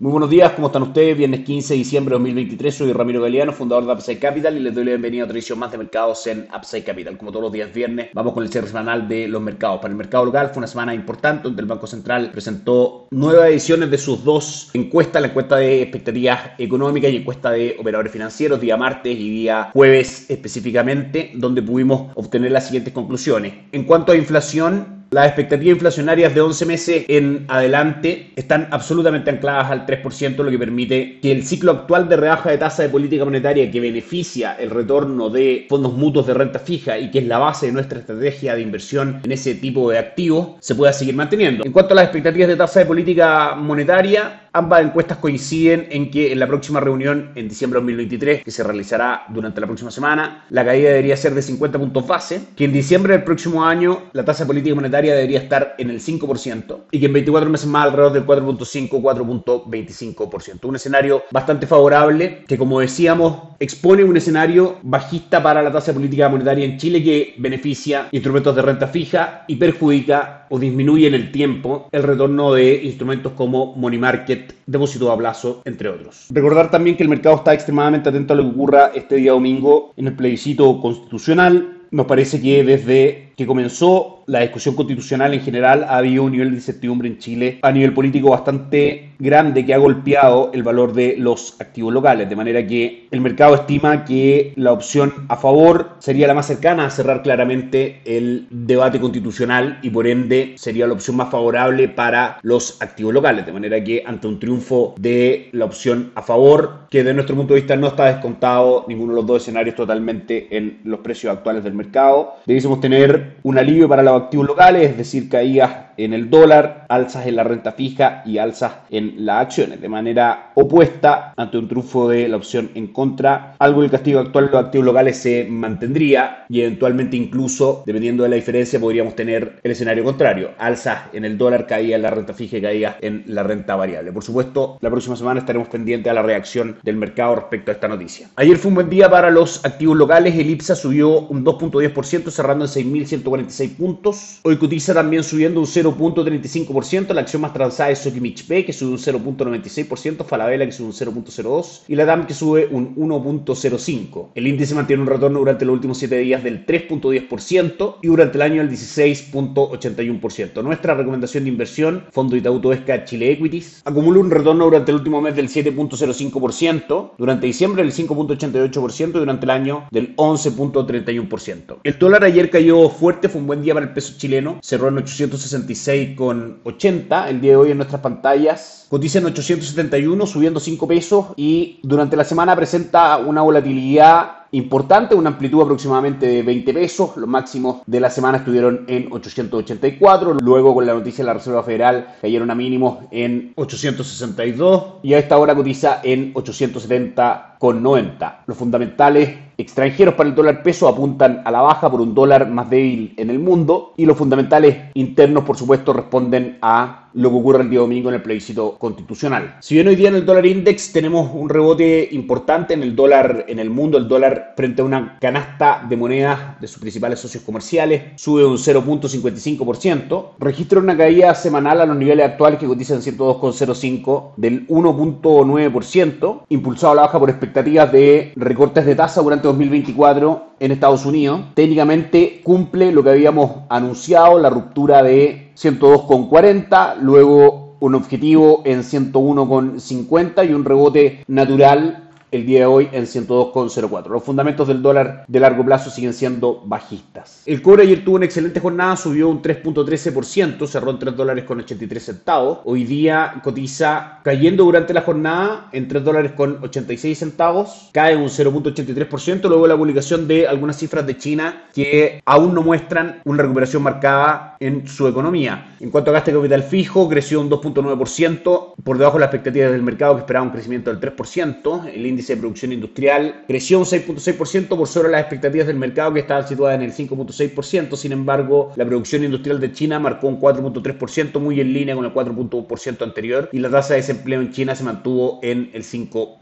Muy buenos días, ¿cómo están ustedes? Viernes 15 de diciembre de 2023, soy Ramiro Galeano, fundador de Upside Capital y les doy la bienvenida a otra edición más de mercados en Upside Capital. Como todos los días viernes, vamos con el cierre semanal de los mercados. Para el mercado local fue una semana importante donde el Banco Central presentó nuevas ediciones de sus dos encuestas, la encuesta de expectativas económicas y encuesta de operadores financieros, día martes y día jueves específicamente, donde pudimos obtener las siguientes conclusiones. En cuanto a inflación, las expectativas inflacionarias de 11 meses en adelante están absolutamente ancladas al 3%, lo que permite que el ciclo actual de rebaja de tasa de política monetaria que beneficia el retorno de fondos mutuos de renta fija y que es la base de nuestra estrategia de inversión en ese tipo de activos se pueda seguir manteniendo. En cuanto a las expectativas de tasa de política monetaria, Ambas encuestas coinciden en que en la próxima reunión en diciembre de 2023, que se realizará durante la próxima semana, la caída debería ser de 50 puntos base, que en diciembre del próximo año la tasa política monetaria debería estar en el 5% y que en 24 meses más alrededor del 4.5-4.25%. Un escenario bastante favorable que, como decíamos, expone un escenario bajista para la tasa política monetaria en Chile que beneficia instrumentos de renta fija y perjudica o disminuye en el tiempo el retorno de instrumentos como money market, depósito a plazo, entre otros. Recordar también que el mercado está extremadamente atento a lo que ocurra este día domingo en el plebiscito constitucional. Nos parece que desde que comenzó la discusión constitucional en general ha habido un nivel de incertidumbre en Chile a nivel político bastante grande que ha golpeado el valor de los activos locales, de manera que el mercado estima que la opción a favor sería la más cercana a cerrar claramente el debate constitucional y por ende sería la opción más favorable para los activos locales, de manera que ante un triunfo de la opción a favor, que de nuestro punto de vista no está descontado ninguno de los dos escenarios totalmente en los precios actuales del mercado, debiésemos tener un alivio para la activos locales, es decir, caídas en el dólar, alzas en la renta fija y alzas en las acciones. De manera opuesta, ante un triunfo de la opción en contra, algo del castigo actual de los activos locales se mantendría y eventualmente incluso, dependiendo de la diferencia, podríamos tener el escenario contrario. Alzas en el dólar, caída en la renta fija y caídas en la renta variable. Por supuesto, la próxima semana estaremos pendientes a la reacción del mercado respecto a esta noticia. Ayer fue un buen día para los activos locales. El IPSA subió un 2.10%, cerrando en 6.146 puntos. Hoy cotiza también subiendo un 0 0.35%, la acción más transada es Sokimich P, que sube un 0.96%, Falabella, que sube un 0.02%, y la DAM, que sube un 1.05%. El índice mantiene un retorno durante los últimos 7 días del 3.10% y durante el año del 16.81%. Nuestra recomendación de inversión, Fondo Itaú Esca Chile Equities, acumula un retorno durante el último mes del 7.05%, durante diciembre del 5.88% y durante el año del 11.31%. El dólar ayer cayó fuerte, fue un buen día para el peso chileno, cerró en 865 con 80 el día de hoy en nuestras pantallas. Cotiza en 871 subiendo 5 pesos y durante la semana presenta una volatilidad importante, una amplitud aproximadamente de 20 pesos. Los máximos de la semana estuvieron en 884. Luego, con la noticia de la Reserva Federal, cayeron a mínimos en 862 y a esta hora cotiza en 870,90. Los fundamentales extranjeros para el dólar peso apuntan a la baja por un dólar más débil en el mundo y los fundamentales internos, por supuesto, responden a lo que ocurre el día domingo en el plebiscito constitucional. Si bien hoy día en el dólar index tenemos un rebote importante en el dólar en el mundo, el dólar frente a una canasta de monedas de sus principales socios comerciales sube un 0.55%, registra una caída semanal a los niveles actuales que cotizan 102,05 del 1.9%, impulsado a la baja por expectativas de recortes de tasa durante 2024 en Estados Unidos. Técnicamente cumple lo que habíamos anunciado, la ruptura de 102,40, luego un objetivo en 101,50 y un rebote natural el día de hoy en 102,04. Los fundamentos del dólar de largo plazo siguen siendo bajistas. El cobre ayer tuvo una excelente jornada, subió un 3.13%, cerró en 3 dólares con 83 centavos. Hoy día cotiza cayendo durante la jornada en 3 dólares con 86 centavos, cae un 0.83%, luego la publicación de algunas cifras de China que aún no muestran una recuperación marcada en su economía. En cuanto a gasto de capital fijo, creció un 2.9%, por debajo de las expectativas del mercado que esperaba un crecimiento del 3%. El índice de producción industrial creció un 6.6% por sobre las expectativas del mercado que estaban situadas en el 5.6%. Sin embargo, la producción industrial de China marcó un 4.3%, muy en línea con el 4.1% anterior, y la tasa de desempleo en China se mantuvo en el 5%.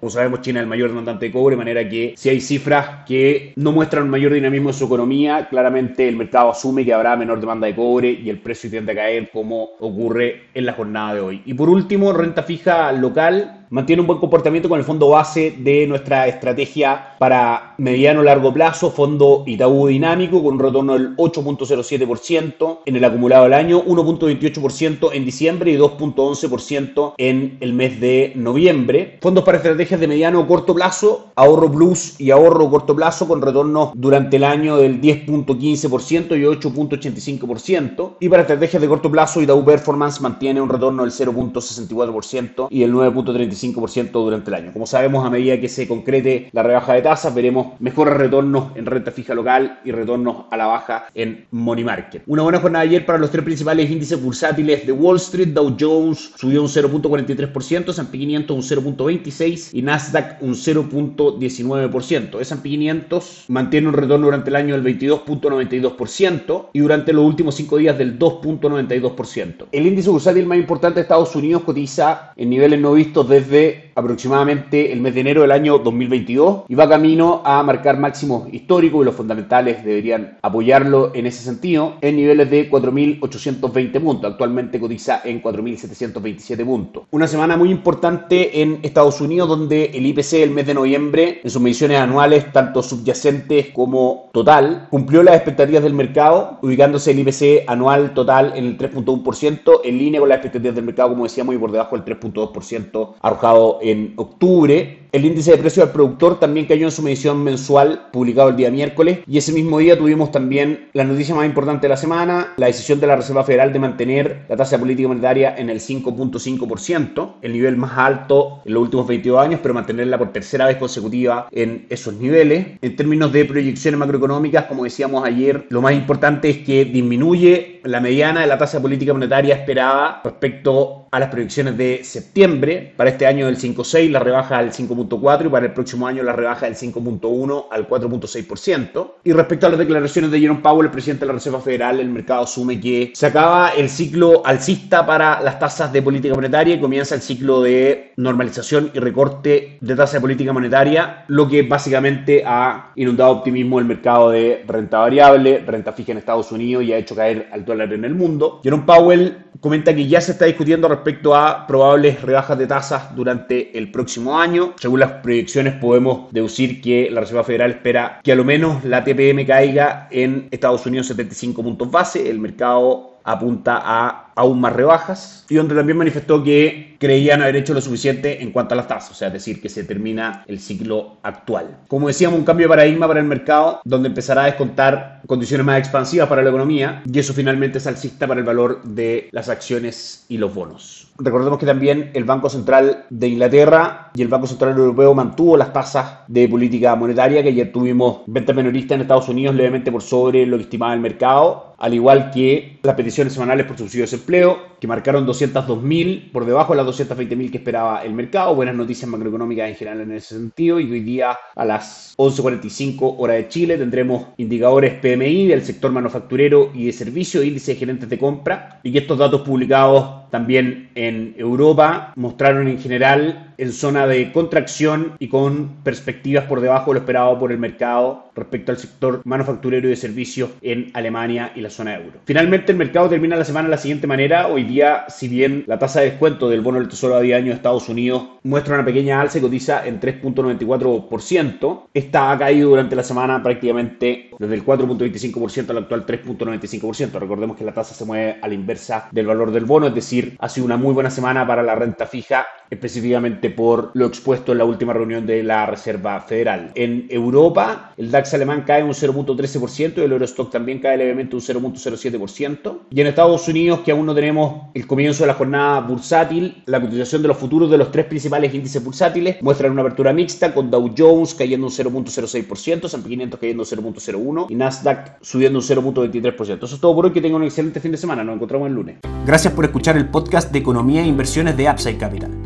Como sabemos, China es el mayor demandante de cobre, de manera que si hay cifras que no muestran un mayor dinamismo en su economía, claramente el mercado asume que habrá menor demanda de cobre y el precio tiende a caer como ocurre en la jornada de hoy. Y por último, renta fija local mantiene un buen comportamiento con el fondo base de nuestra estrategia para mediano largo plazo, fondo Itaú dinámico con un retorno del 8.07% en el acumulado del año, 1.28% en diciembre y 2.11% en el mes de noviembre. Fondos para estrategias de mediano o corto plazo, ahorro plus y ahorro corto plazo con retornos durante el año del 10.15% y 8.85%. Y para estrategias de corto plazo, Itaú Performance mantiene un retorno del 0.64% y el 9.35% durante el año. Como sabemos, a medida que se concrete la rebaja de tasas, veremos mejores retornos en renta fija local y retornos a la baja en money market. Una buena jornada ayer para los tres principales índices bursátiles de Wall Street. Dow Jones subió un 0.43%, S&P 500 un 0.26% y Nasdaq un 0.19%. S&P 500 mantiene un retorno durante el año del 22.92% y durante los últimos cinco días del 2.92%. El índice bursátil más importante de Estados Unidos cotiza en niveles no vistos desde desde aproximadamente el mes de enero del año 2022 y va camino a marcar máximos históricos y los fundamentales deberían apoyarlo en ese sentido en niveles de 4.820 puntos. Actualmente cotiza en 4.727 puntos. Una semana muy importante en Estados Unidos donde el IPC el mes de noviembre en sus mediciones anuales tanto subyacentes como total cumplió las expectativas del mercado ubicándose el IPC anual total en el 3.1% en línea con las expectativas del mercado como decíamos y por debajo del 3.2% arrojado en octubre. El índice de precio al productor también cayó en su medición mensual publicado el día miércoles y ese mismo día tuvimos también la noticia más importante de la semana, la decisión de la Reserva Federal de mantener la tasa política monetaria en el 5.5%, el nivel más alto en los últimos 22 años, pero mantenerla por tercera vez consecutiva en esos niveles. En términos de proyecciones macroeconómicas, como decíamos ayer, lo más importante es que disminuye la mediana de la tasa política monetaria esperada respecto a las proyecciones de septiembre. Para este año del 5.6, la rebaja al 5.4 y para el próximo año la rebaja del 5.1 al 4.6%. Y respecto a las declaraciones de Jerome Powell, el presidente de la Reserva Federal, el mercado asume que se acaba el ciclo alcista para las tasas de política monetaria y comienza el ciclo de normalización y recorte de tasa de política monetaria, lo que básicamente ha inundado optimismo el mercado de renta variable, renta fija en Estados Unidos y ha hecho caer al dólar en el mundo. Jerome Powell comenta que ya se está discutiendo respecto a probables rebajas de tasas durante el próximo año. Según las proyecciones podemos deducir que la Reserva Federal espera que a lo menos la TPM caiga en Estados Unidos 75 puntos base. El mercado apunta a aún más rebajas y donde también manifestó que creían haber hecho lo suficiente en cuanto a las tasas, o sea, es decir, que se termina el ciclo actual. Como decíamos, un cambio de paradigma para el mercado donde empezará a descontar condiciones más expansivas para la economía y eso finalmente es alcista para el valor de las acciones y los bonos. Recordemos que también el Banco Central de Inglaterra y el Banco Central Europeo mantuvo las tasas de política monetaria, que ayer tuvimos ventas minoristas en Estados Unidos levemente por sobre lo que estimaba el mercado, al igual que las peticiones semanales por subsidio de desempleo, que marcaron 202.000 por debajo de las 220.000 que esperaba el mercado. Buenas noticias macroeconómicas en general en ese sentido. Y hoy día a las 11.45 hora de Chile tendremos indicadores PMI del sector manufacturero y de servicio, índice de gerentes de compra, y que estos datos publicados también en Europa mostraron en general en zona de contracción y con perspectivas por debajo de lo esperado por el mercado respecto al sector manufacturero y de servicios en Alemania y la zona euro. Finalmente, el mercado termina la semana de la siguiente manera. Hoy día, si bien la tasa de descuento del bono del Tesoro a 10 años de Estados Unidos muestra una pequeña alza y cotiza en 3.94%, esta ha caído durante la semana prácticamente desde el 4.25% al actual 3.95%. Recordemos que la tasa se mueve a la inversa del valor del bono, es decir, ha sido una muy buena semana para la renta fija, específicamente por lo expuesto en la última reunión de la Reserva Federal. En Europa, el DAX alemán cae un 0.13% y el Eurostock también cae levemente un 0.07%. Y en Estados Unidos, que aún no tenemos el comienzo de la jornada bursátil, la cotización de los futuros de los tres principales índices bursátiles muestran una apertura mixta con Dow Jones cayendo un 0.06%, S&P 500 cayendo un 0.01% y Nasdaq subiendo un 0.23%. Eso es todo por hoy, que tengan un excelente fin de semana, nos encontramos el lunes. Gracias por escuchar el podcast de Economía e Inversiones de Upside Capital.